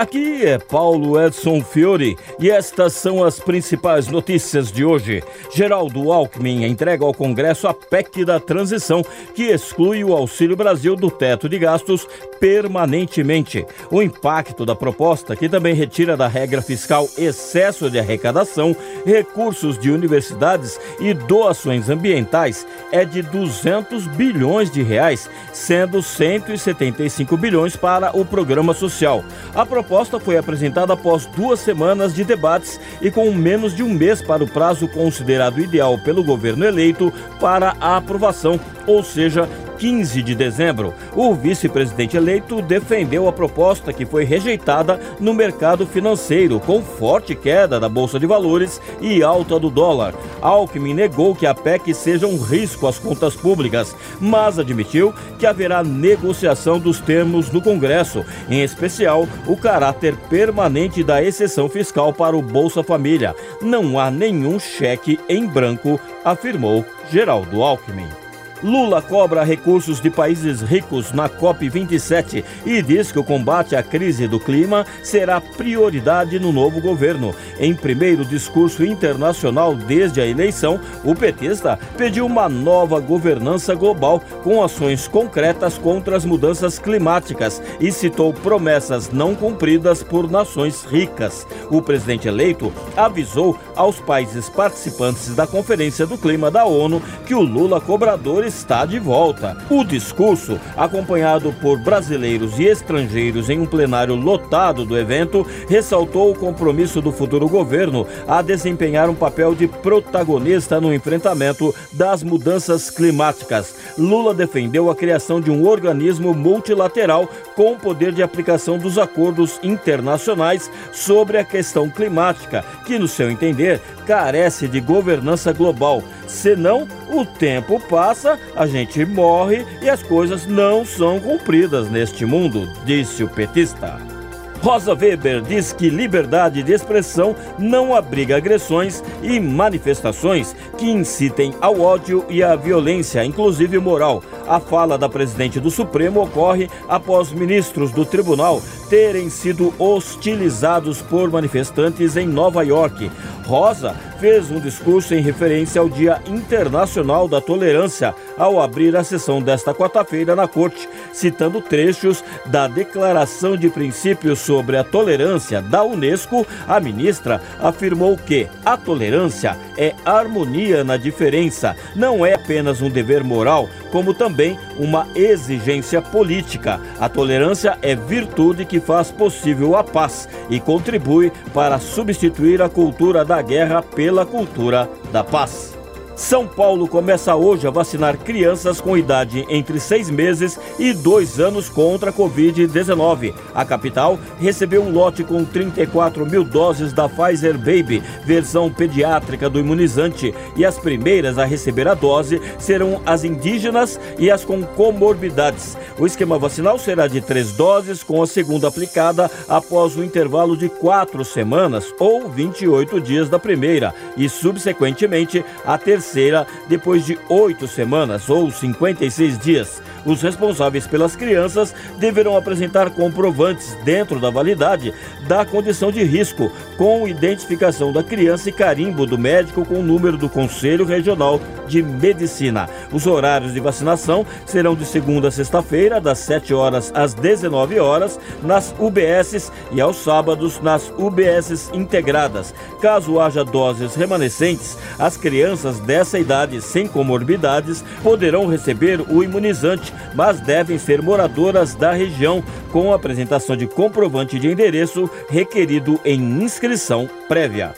aqui é Paulo Edson Fiore e estas são as principais notícias de hoje. Geraldo Alckmin entrega ao Congresso a PEC da transição, que exclui o Auxílio Brasil do teto de gastos permanentemente. O impacto da proposta, que também retira da regra fiscal excesso de arrecadação, recursos de universidades e doações ambientais, é de 200 bilhões de reais, sendo 175 bilhões para o programa social. A proposta foi apresentada após duas semanas de debates e com menos de um mês para o prazo considerado ideal pelo governo eleito para a aprovação, ou seja, 15 de dezembro. O vice-presidente eleito defendeu a proposta que foi rejeitada no mercado financeiro, com forte queda da Bolsa de Valores e alta do dólar. Alckmin negou que a PEC seja um risco às contas públicas, mas admitiu que haverá negociação dos termos no Congresso, em especial o caráter permanente da exceção fiscal para o Bolsa Família. Não há nenhum cheque em branco, afirmou Geraldo Alckmin. Lula cobra recursos de países ricos na COP27 e diz que o combate à crise do clima será prioridade no novo governo. Em primeiro discurso internacional desde a eleição, o petista pediu uma nova governança global com ações concretas contra as mudanças climáticas e citou promessas não cumpridas por nações ricas. O presidente eleito avisou aos países participantes da Conferência do Clima da ONU que o Lula cobrador está de volta. O discurso, acompanhado por brasileiros e estrangeiros em um plenário lotado do evento, ressaltou o compromisso do futuro governo a desempenhar um papel de protagonista no enfrentamento das mudanças climáticas. Lula defendeu a criação de um organismo multilateral com poder de aplicação dos acordos internacionais sobre a questão climática, que, no seu entender, carece de governança global. Senão, o tempo passa, a gente morre e as coisas não são cumpridas neste mundo, disse o petista. Rosa Weber diz que liberdade de expressão não abriga agressões e manifestações que incitem ao ódio e à violência, inclusive moral. A fala da presidente do Supremo ocorre após ministros do tribunal terem sido hostilizados por manifestantes em Nova York. Rosa fez um discurso em referência ao Dia Internacional da Tolerância ao abrir a sessão desta quarta-feira na corte, citando trechos da Declaração de Princípios sobre a Tolerância da Unesco. A ministra afirmou que a tolerância é harmonia na diferença, não é apenas um dever moral, como também uma exigência política. A tolerância é virtude que faz possível a paz e contribui para substituir a cultura da guerra pela cultura da paz. São Paulo começa hoje a vacinar crianças com idade entre seis meses e dois anos contra a Covid-19. A capital recebeu um lote com 34 mil doses da Pfizer Baby, versão pediátrica do imunizante, e as primeiras a receber a dose serão as indígenas e as com comorbidades. O esquema vacinal será de três doses, com a segunda aplicada após o intervalo de quatro semanas ou 28 dias da primeira, e subsequentemente a terceira depois de oito semanas ou 56 dias. Os responsáveis pelas crianças deverão apresentar comprovantes dentro da validade da condição de risco, com identificação da criança e carimbo do médico com o número do Conselho Regional de Medicina. Os horários de vacinação serão de segunda a sexta-feira, das 7 horas às 19 horas, nas UBSs e aos sábados nas UBSs integradas. Caso haja doses remanescentes, as crianças dessa idade sem comorbidades poderão receber o imunizante, mas devem ser moradoras da região com apresentação de comprovante de endereço requerido em inscrição prévia.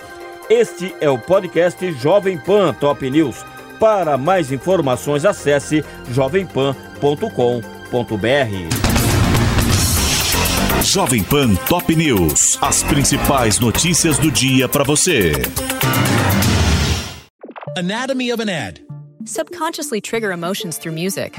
Este é o podcast Jovem Pan Top News. Para mais informações, acesse jovempan.com.br. Jovem Pan Top News. As principais notícias do dia para você. Anatomy of an ad. Subconsciously trigger emotions through music.